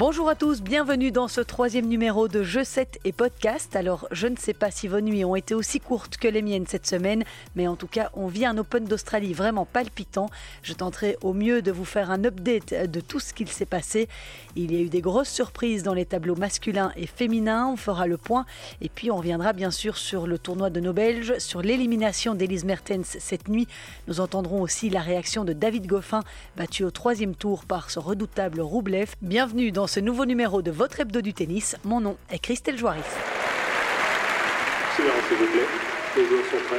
Bonjour à tous, bienvenue dans ce troisième numéro de Jeux 7 et podcast. Alors, je ne sais pas si vos nuits ont été aussi courtes que les miennes cette semaine, mais en tout cas, on vit un Open d'Australie vraiment palpitant. Je tenterai au mieux de vous faire un update de tout ce qu'il s'est passé. Il y a eu des grosses surprises dans les tableaux masculins et féminins, on fera le point. Et puis, on reviendra bien sûr sur le tournoi de nos Belges, sur l'élimination d'Elise Mertens cette nuit. Nous entendrons aussi la réaction de David Goffin, battu au troisième tour par ce redoutable Roublev. Bienvenue dans ce nouveau numéro de votre hebdo du tennis. Mon nom est Christelle prêts.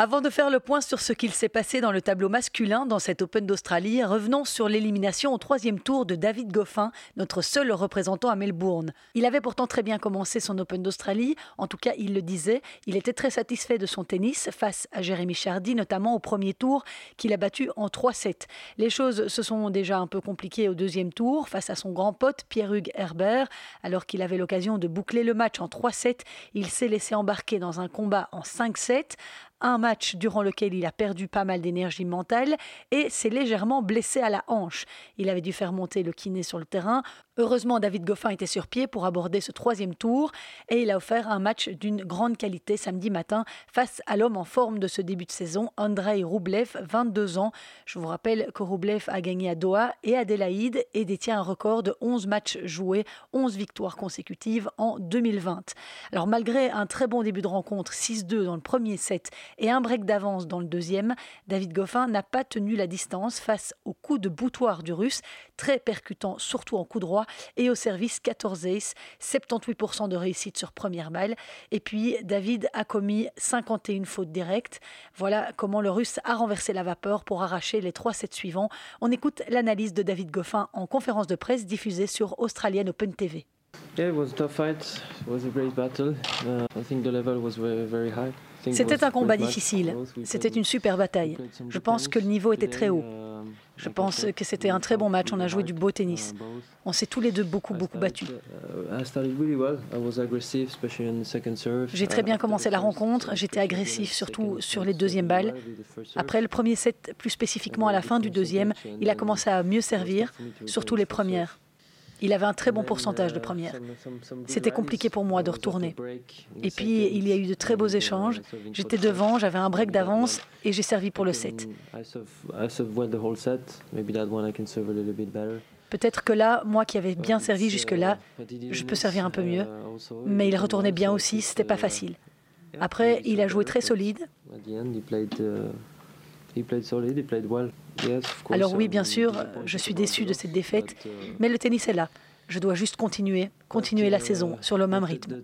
Avant de faire le point sur ce qu'il s'est passé dans le tableau masculin dans cet Open d'Australie, revenons sur l'élimination au troisième tour de David Goffin, notre seul représentant à Melbourne. Il avait pourtant très bien commencé son Open d'Australie, en tout cas il le disait, il était très satisfait de son tennis face à Jérémy Chardy, notamment au premier tour, qu'il a battu en 3-7. Les choses se sont déjà un peu compliquées au deuxième tour face à son grand pote Pierre-Hugues Herbert, alors qu'il avait l'occasion de boucler le match en 3-7, il s'est laissé embarquer dans un combat en 5-7 un match durant lequel il a perdu pas mal d'énergie mentale et s'est légèrement blessé à la hanche. Il avait dû faire monter le kiné sur le terrain. Heureusement, David Goffin était sur pied pour aborder ce troisième tour et il a offert un match d'une grande qualité samedi matin face à l'homme en forme de ce début de saison, Andrei Roublev, 22 ans. Je vous rappelle que Roublev a gagné à Doha et Adélaïde et détient un record de 11 matchs joués, 11 victoires consécutives en 2020. Alors malgré un très bon début de rencontre, 6-2 dans le premier set et un break d'avance dans le deuxième, David Goffin n'a pas tenu la distance face au coup de boutoir du russe, très percutant surtout en coup droit et au service 14 ace, 78% de réussite sur première balle. Et puis David a commis 51 fautes directes. Voilà comment le russe a renversé la vapeur pour arracher les trois sets suivants. On écoute l'analyse de David Goffin en conférence de presse diffusée sur Australian Open TV. Yeah, it was a tough fight. It was a great battle. Uh, I think the level was very high. C'était un combat difficile. C'était une super bataille. Je pense que le niveau était très haut. Je pense que c'était un très bon match. On a joué du beau tennis. On s'est tous les deux beaucoup, beaucoup battus. J'ai très bien commencé la rencontre. J'étais agressif, surtout sur les deuxièmes balles. Après le premier set, plus spécifiquement à la fin du deuxième, il a commencé à mieux servir, surtout les premières. Il avait un très bon pourcentage de première. C'était compliqué pour moi de retourner. Et puis, il y a eu de très beaux échanges. J'étais devant, j'avais un break d'avance et j'ai servi pour le set. Peut-être que là, moi qui avais bien servi jusque-là, je peux servir un peu mieux. Mais il retournait bien aussi, c'était pas facile. Après, il a joué très solide. Alors oui, bien sûr, je suis déçu de cette défaite, mais le tennis est là. Je dois juste continuer, continuer la saison sur le même rythme.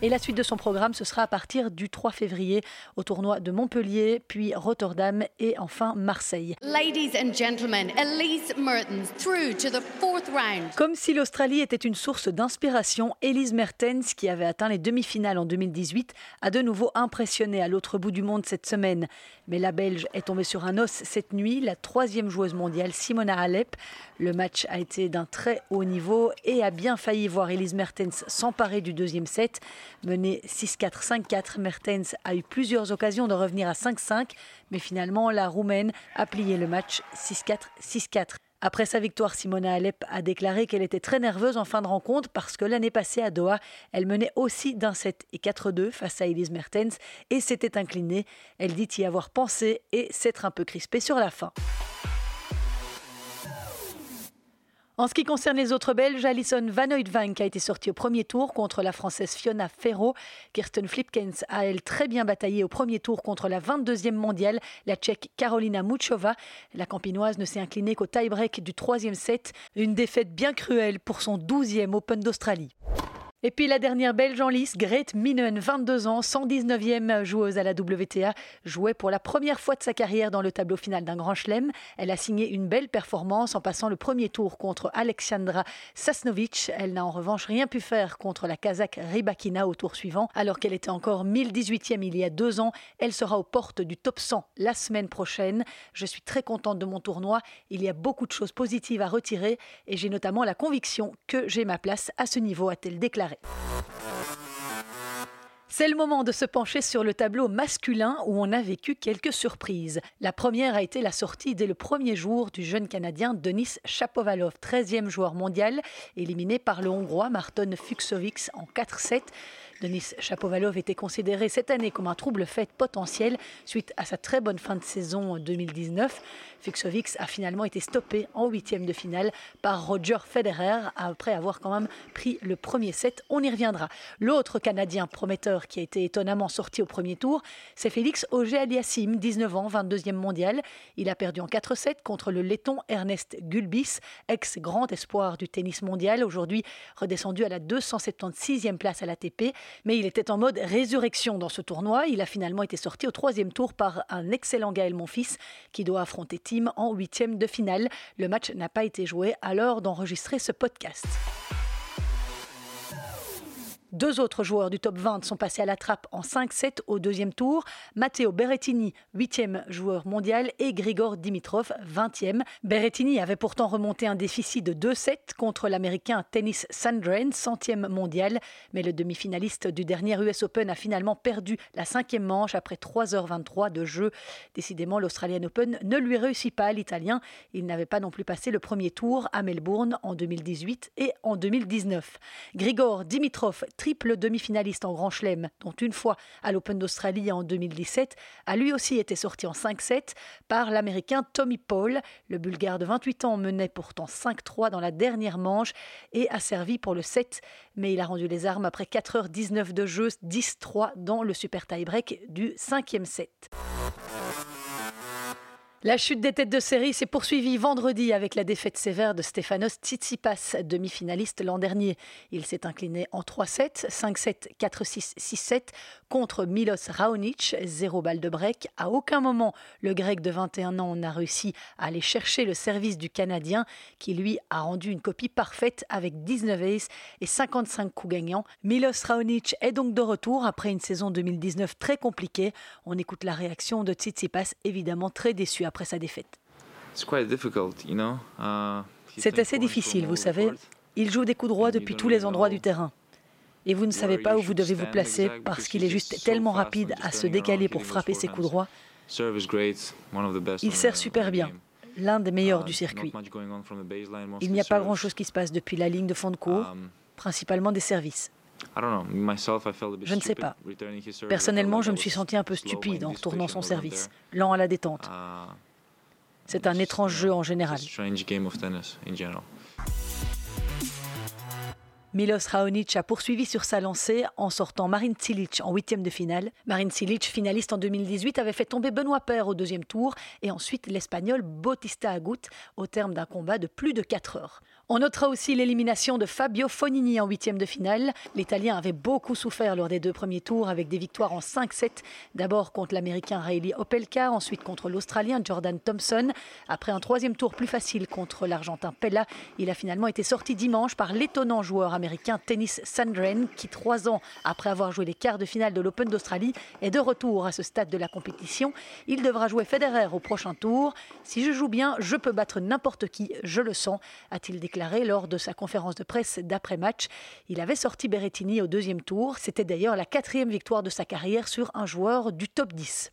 Et la suite de son programme, ce sera à partir du 3 février au tournoi de Montpellier, puis Rotterdam et enfin Marseille. Comme si l'Australie était une source d'inspiration, Elise Mertens, qui avait atteint les demi-finales en 2018, a de nouveau impressionné à l'autre bout du monde cette semaine. Mais la Belge est tombée sur un os cette nuit, la troisième joueuse mondiale, Simona Alep. Le match a été d'un très haut niveau et a bien failli voir Elise Mertens s'emparer du deuxième set. Menée 6-4, 5-4, Mertens a eu plusieurs occasions de revenir à 5-5, mais finalement, la Roumaine a plié le match 6-4, 6-4. Après sa victoire, Simona Alep a déclaré qu'elle était très nerveuse en fin de rencontre parce que l'année passée à Doha, elle menait aussi d'un 7 et 4-2 face à Elise Mertens et s'était inclinée. Elle dit y avoir pensé et s'être un peu crispée sur la fin. En ce qui concerne les autres Belges, Alison Van Oudvank a été sortie au premier tour contre la Française Fiona Ferro. Kirsten Flipkens a, elle, très bien bataillé au premier tour contre la 22e mondiale, la Tchèque Karolina Muchova. La Campinoise ne s'est inclinée qu'au tie-break du troisième set. Une défaite bien cruelle pour son 12e Open d'Australie. Et puis la dernière belge en lice, Grete Minen, 22 ans, 119e joueuse à la WTA, jouait pour la première fois de sa carrière dans le tableau final d'un grand chelem. Elle a signé une belle performance en passant le premier tour contre Alexandra Sasnovic. Elle n'a en revanche rien pu faire contre la Kazakh Rybakina au tour suivant. Alors qu'elle était encore 1018e il y a deux ans, elle sera aux portes du top 100 la semaine prochaine. Je suis très contente de mon tournoi. Il y a beaucoup de choses positives à retirer et j'ai notamment la conviction que j'ai ma place à ce niveau, a-t-elle déclaré. C'est le moment de se pencher sur le tableau masculin où on a vécu quelques surprises. La première a été la sortie dès le premier jour du jeune Canadien Denis Chapovalov, 13e joueur mondial, éliminé par le Hongrois Marton Fuxovics en 4-7. Denis Chapovalov était considéré cette année comme un trouble fait potentiel suite à sa très bonne fin de saison 2019. Fuxovics a finalement été stoppé en huitième de finale par Roger Federer après avoir quand même pris le premier set. On y reviendra. L'autre Canadien prometteur qui a été étonnamment sorti au premier tour, c'est Félix Auger-Aliassime, 19 ans, 22e mondial. Il a perdu en 4-7 contre le letton Ernest Gulbis, ex-grand espoir du tennis mondial, aujourd'hui redescendu à la 276e place à l'ATP mais il était en mode résurrection dans ce tournoi. Il a finalement été sorti au troisième tour par un excellent Gaël Monfils qui doit affronter Tim en huitième de finale. Le match n'a pas été joué à l'heure d'enregistrer ce podcast. Deux autres joueurs du top 20 sont passés à la trappe en 5-7 au deuxième tour. Matteo Berrettini, 8e joueur mondial, et Grigor Dimitrov, 20e. Berrettini avait pourtant remonté un déficit de 2-7 contre l'américain Tennis Sandren, centième mondial. Mais le demi-finaliste du dernier US Open a finalement perdu la cinquième manche après 3h23 de jeu. Décidément, l'Australian Open ne lui réussit pas l'Italien. Il n'avait pas non plus passé le premier tour à Melbourne en 2018 et en 2019. Grigor Dimitrov, triple demi-finaliste en Grand Chelem, dont une fois à l'Open d'Australie en 2017, a lui aussi été sorti en 5-7 par l'Américain Tommy Paul. Le Bulgare de 28 ans menait pourtant 5-3 dans la dernière manche et a servi pour le 7, mais il a rendu les armes après 4h19 de jeu, 10-3 dans le super tie-break du 5e set. La chute des têtes de série s'est poursuivie vendredi avec la défaite sévère de Stefanos Tsitsipas, demi-finaliste l'an dernier. Il s'est incliné en 3-7, 5-7, 4-6, 6-7 contre Milos Raonic, zéro balle de break. À aucun moment, le grec de 21 ans n'a réussi à aller chercher le service du Canadien qui lui a rendu une copie parfaite avec 19 aces et 55 coups gagnants. Milos Raonic est donc de retour après une saison 2019 très compliquée. On écoute la réaction de Tsitsipas, évidemment très déçu après sa défaite. Uh, C'est assez difficile, vous savez. Il joue des coups droits depuis tous les endroits du terrain. Et vous ne savez pas où vous devez vous placer parce qu'il est juste tellement rapide à se décaler pour frapper ses coups droits. Il sert super bien, l'un des meilleurs du circuit. Il n'y a pas grand-chose qui se passe depuis la ligne de fond de cours, Um, principalement des services. Je ne sais pas. Personnellement, je me suis senti un peu stupide en retournant son service, lent à la détente. Uh, C'est un étrange jeu en général. Milos Raonic a poursuivi sur sa lancée en sortant Marin Cilic en huitième de finale. Marin Cilic, finaliste en 2018, avait fait tomber Benoît Paire au deuxième tour et ensuite l'Espagnol Bautista Agut au terme d'un combat de plus de 4 heures. On notera aussi l'élimination de Fabio Fognini en huitième de finale. L'Italien avait beaucoup souffert lors des deux premiers tours avec des victoires en 5-7. D'abord contre l'Américain Riley Opelka, ensuite contre l'Australien Jordan Thompson. Après un troisième tour plus facile contre l'Argentin Pella, il a finalement été sorti dimanche par l'étonnant joueur américain Tennis Sandren qui, trois ans après avoir joué les quarts de finale de l'Open d'Australie, est de retour à ce stade de la compétition. Il devra jouer Federer au prochain tour. Si je joue bien, je peux battre n'importe qui, je le sens, a-t-il déclaré lors de sa conférence de presse d'après-match. Il avait sorti Berrettini au deuxième tour. C'était d'ailleurs la quatrième victoire de sa carrière sur un joueur du top 10.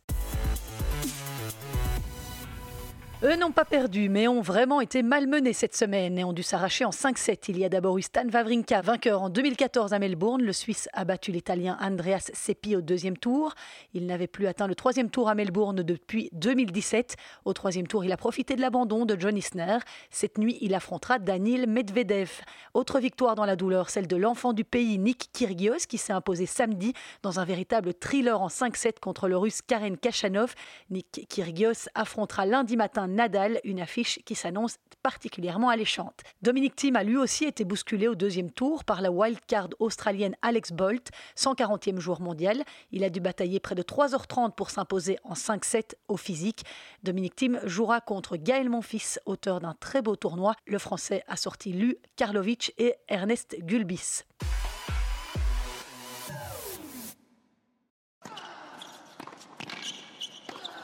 Eux n'ont pas perdu, mais ont vraiment été malmenés cette semaine et ont dû s'arracher en 5-7. Il y a d'abord eu Stan Wawrinka, vainqueur en 2014 à Melbourne. Le Suisse a battu l'Italien Andreas Seppi au deuxième tour. Il n'avait plus atteint le troisième tour à Melbourne depuis 2017. Au troisième tour, il a profité de l'abandon de John Isner. Cette nuit, il affrontera Danil Medvedev. Autre victoire dans la douleur, celle de l'enfant du pays Nick Kyrgios, qui s'est imposé samedi dans un véritable thriller en 5-7 contre le Russe Karen Kachanov. Nick Kyrgios affrontera lundi matin Nadal, une affiche qui s'annonce particulièrement alléchante. Dominic Thiem a lui aussi été bousculé au deuxième tour par la wildcard australienne Alex Bolt, 140e joueur mondial. Il a dû batailler près de 3h30 pour s'imposer en 5-7 au physique. Dominic Thiem jouera contre Gaël Monfils, auteur d'un très beau tournoi. Le Français a sorti Lu Karlovic et Ernest Gulbis.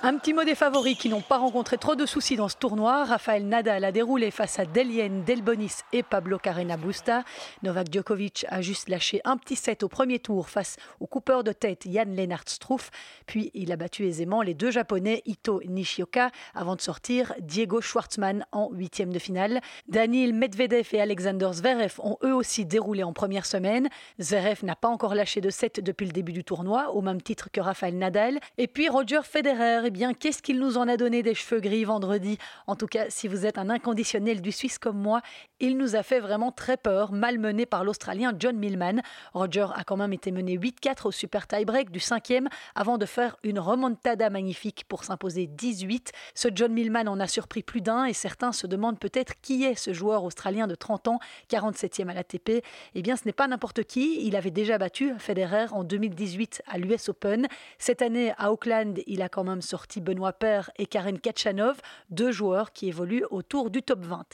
Un petit mot des favoris qui n'ont pas rencontré trop de soucis dans ce tournoi. Rafael Nadal a déroulé face à Delien Delbonis et Pablo Carrena Busta. Novak Djokovic a juste lâché un petit set au premier tour face au coupeur de tête Jan Lennart Struff. Puis il a battu aisément les deux japonais Ito Nishioka avant de sortir Diego Schwartzmann en huitième de finale. Daniil Medvedev et Alexander Zverev ont eux aussi déroulé en première semaine. Zverev n'a pas encore lâché de set depuis le début du tournoi, au même titre que Rafael Nadal. Et puis Roger Federer bien, qu'est-ce qu'il nous en a donné des cheveux gris vendredi? En tout cas, si vous êtes un inconditionnel du Suisse comme moi, il nous a fait vraiment très peur, malmené par l'Australien John Millman. Roger a quand même été mené 8-4 au super tie-break du cinquième avant de faire une remontada magnifique pour s'imposer 18. Ce John Millman en a surpris plus d'un et certains se demandent peut-être qui est ce joueur australien de 30 ans, 47e à l'ATP. Eh bien, ce n'est pas n'importe qui. Il avait déjà battu Federer en 2018 à l'US Open. Cette année, à Auckland, il a quand même sorti Benoît Paire et Karen Kachanov, deux joueurs qui évoluent autour du top 20.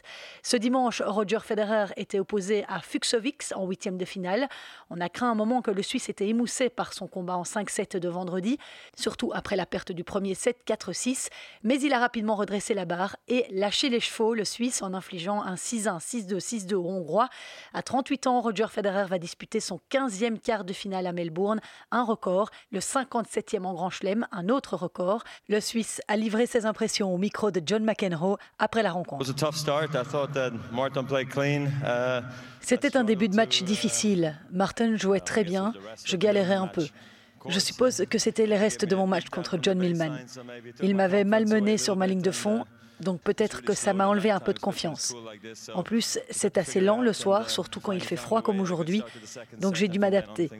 Ce dimanche, Roger Federer était opposé à Fuxovics en huitième de finale. On a craint un moment que le Suisse était émoussé par son combat en 5-7 de vendredi, surtout après la perte du premier set 4-6, mais il a rapidement redressé la barre et lâché les chevaux, le Suisse, en infligeant un 6-1, 6-2, 6-2 au Hongrois. À 38 ans, Roger Federer va disputer son 15e quart de finale à Melbourne, un record, le 57e en Grand Chelem, un autre record. Le Suisse a livré ses impressions au micro de John McEnroe après la rencontre. Uh, C'était un début de match difficile. Martin jouait très bien, je galérais un peu. Je suppose que c'était les restes de mon match contre John Millman. Il m'avait malmené sur ma ligne de fond donc peut-être que ça m'a enlevé un peu de confiance. En plus, c'est assez lent le soir, surtout quand il fait froid comme aujourd'hui, donc j'ai dû m'adapter.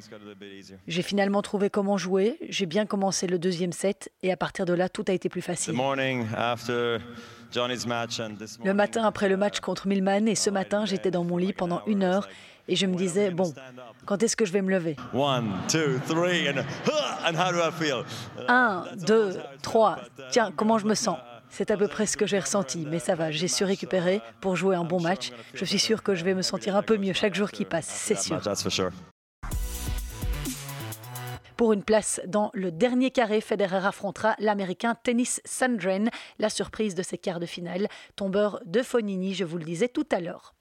J'ai finalement trouvé comment jouer, j'ai bien commencé le deuxième set, et à partir de là, tout a été plus facile. Le matin après le match contre Milman, et ce matin, j'étais dans mon lit pendant une heure, et je me disais, bon, quand est-ce que je vais me lever? Un, deux, trois, tiens, comment je me sens? C'est à peu près ce que j'ai ressenti, mais ça va, j'ai su récupérer pour jouer un bon match. Je suis sûr que je vais me sentir un peu mieux chaque jour qui passe, c'est sûr. Pour une place dans le dernier carré, Federer affrontera l'Américain Tennis Sandren, la surprise de ses quarts de finale, tombeur de Fonini, je vous le disais tout à l'heure.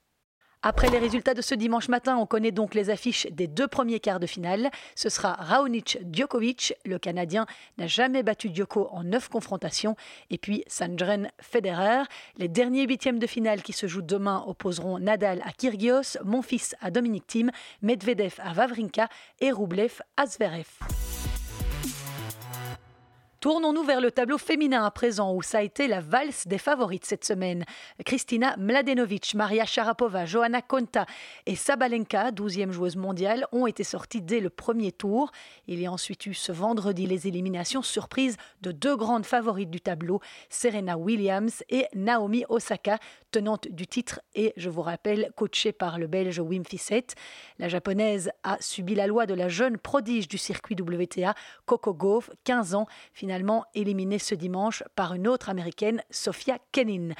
Après les résultats de ce dimanche matin, on connaît donc les affiches des deux premiers quarts de finale. Ce sera Raonic-Djokovic. Le Canadien n'a jamais battu Djoko en neuf confrontations. Et puis Sandren Federer. Les derniers huitièmes de finale qui se jouent demain opposeront Nadal à Kyrgios, Monfils à Dominic Thiem, Medvedev à Vavrinka et Rublev à Zverev. Tournons-nous vers le tableau féminin à présent, où ça a été la valse des favorites cette semaine. Kristina Mladenovic, Maria Sharapova, Johanna Konta et Sabalenka, 12e joueuse mondiale, ont été sorties dès le premier tour. Il y a ensuite eu ce vendredi les éliminations surprises de deux grandes favorites du tableau, Serena Williams et Naomi Osaka, tenante du titre et, je vous rappelle, coachée par le Belge Wim Fissette. La japonaise a subi la loi de la jeune prodige du circuit WTA, Coco Gauff, 15 ans, finalement éliminée ce dimanche par une autre américaine, Sophia Kenin.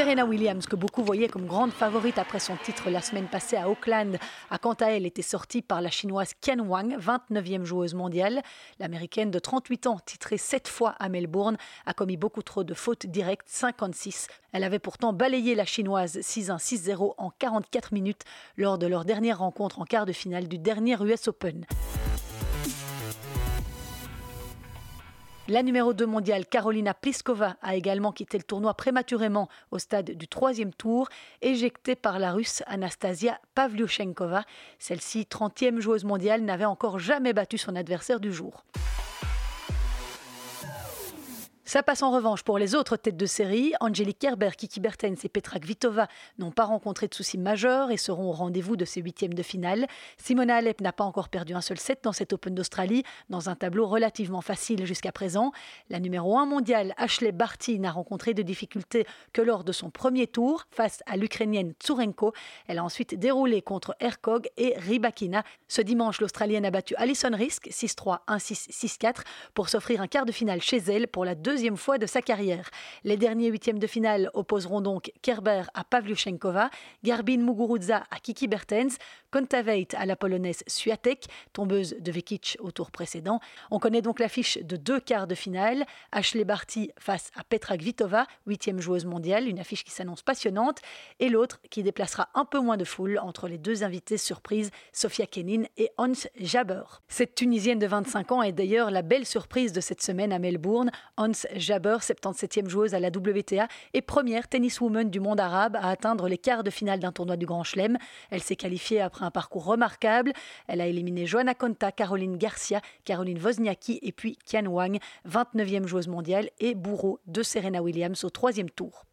Serena Williams, que beaucoup voyaient comme grande favorite après son titre la semaine passée à Auckland, a quant à elle été sortie par la chinoise Qian Wang, 29e joueuse mondiale. L'américaine de 38 ans, titrée 7 fois à Melbourne, a commis beaucoup trop de fautes directes, 56. Elle avait pourtant balayé la chinoise 6-1, 6-0 en 44 minutes lors de leur dernière rencontre en quart de finale du dernier US Open. La numéro 2 mondiale, Carolina Pliskova, a également quitté le tournoi prématurément au stade du troisième tour, éjectée par la russe Anastasia Pavlyuchenkova. Celle-ci, 30e joueuse mondiale, n'avait encore jamais battu son adversaire du jour. Ça passe en revanche pour les autres têtes de série. Angelique Kerber, Kiki Bertens et Petra Kvitova n'ont pas rencontré de soucis majeurs et seront au rendez-vous de ces huitièmes de finale. Simona Alep n'a pas encore perdu un seul set dans cet Open d'Australie, dans un tableau relativement facile jusqu'à présent. La numéro 1 mondiale, Ashley Barty, n'a rencontré de difficultés que lors de son premier tour face à l'Ukrainienne Tsurenko. Elle a ensuite déroulé contre Erkog et Rybakina. Ce dimanche, l'Australienne a battu Alison Risk 6-3, 1-6, 6-4 pour s'offrir un quart de finale chez elle pour la deuxième fois de sa carrière. Les derniers huitièmes de finale opposeront donc Kerber à Pavlyuchenkova, Garbin Muguruza à Kiki Bertens, Kontaveit à la polonaise Swiatek, tombeuse de Vekic au tour précédent. On connaît donc l'affiche de deux quarts de finale. Ashley Barty face à Petra Kvitova, huitième joueuse mondiale, une affiche qui s'annonce passionnante, et l'autre qui déplacera un peu moins de foule entre les deux invités surprises, Sofia Kenin et Hans Jaber. Cette Tunisienne de 25 ans est d'ailleurs la belle surprise de cette semaine à Melbourne. Hans Jaber, 77e joueuse à la WTA et première tenniswoman du monde arabe à atteindre les quarts de finale d'un tournoi du Grand Chelem. Elle s'est qualifiée après un parcours remarquable. Elle a éliminé Joanna Conta, Caroline Garcia, Caroline Wozniacki et puis Kian Wang, 29e joueuse mondiale et bourreau de Serena Williams au troisième tour.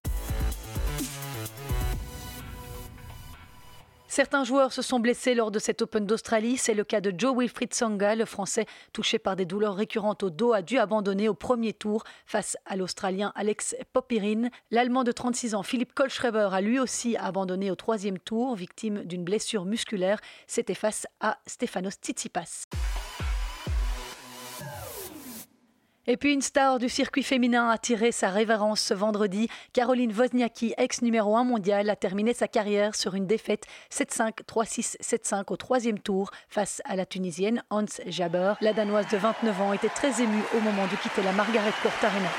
Certains joueurs se sont blessés lors de cet Open d'Australie. C'est le cas de Joe Wilfried Songa, le Français touché par des douleurs récurrentes au dos, a dû abandonner au premier tour face à l'Australien Alex Popirin. L'Allemand de 36 ans, Philippe Kohlschreiber, a lui aussi abandonné au troisième tour, victime d'une blessure musculaire. C'était face à Stefanos Tsitsipas. Et puis une star du circuit féminin a tiré sa révérence ce vendredi. Caroline Wozniacki, ex numéro 1 mondial, a terminé sa carrière sur une défaite 7-5, 3-6, 7-5 au troisième tour face à la Tunisienne Hans Jaber. La Danoise de 29 ans était très émue au moment de quitter la Margaret Court Arena.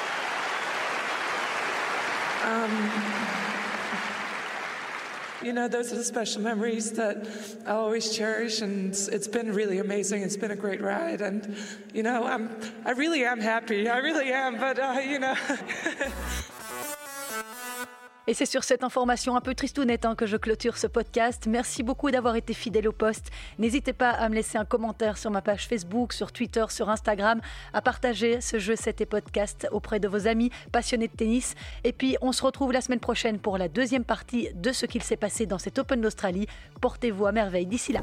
Um, You know, those are the special memories that I'll always cherish, and it's been really amazing. It's been a great ride, and you know, I'm I really am happy. I really am, but uh, you know. Et c'est sur cette information un peu tristounette hein, que je clôture ce podcast. Merci beaucoup d'avoir été fidèle au poste. N'hésitez pas à me laisser un commentaire sur ma page Facebook, sur Twitter, sur Instagram, à partager ce jeu, cet et podcast auprès de vos amis passionnés de tennis. Et puis, on se retrouve la semaine prochaine pour la deuxième partie de ce qu'il s'est passé dans cet Open d'Australie. Portez-vous à merveille d'ici là.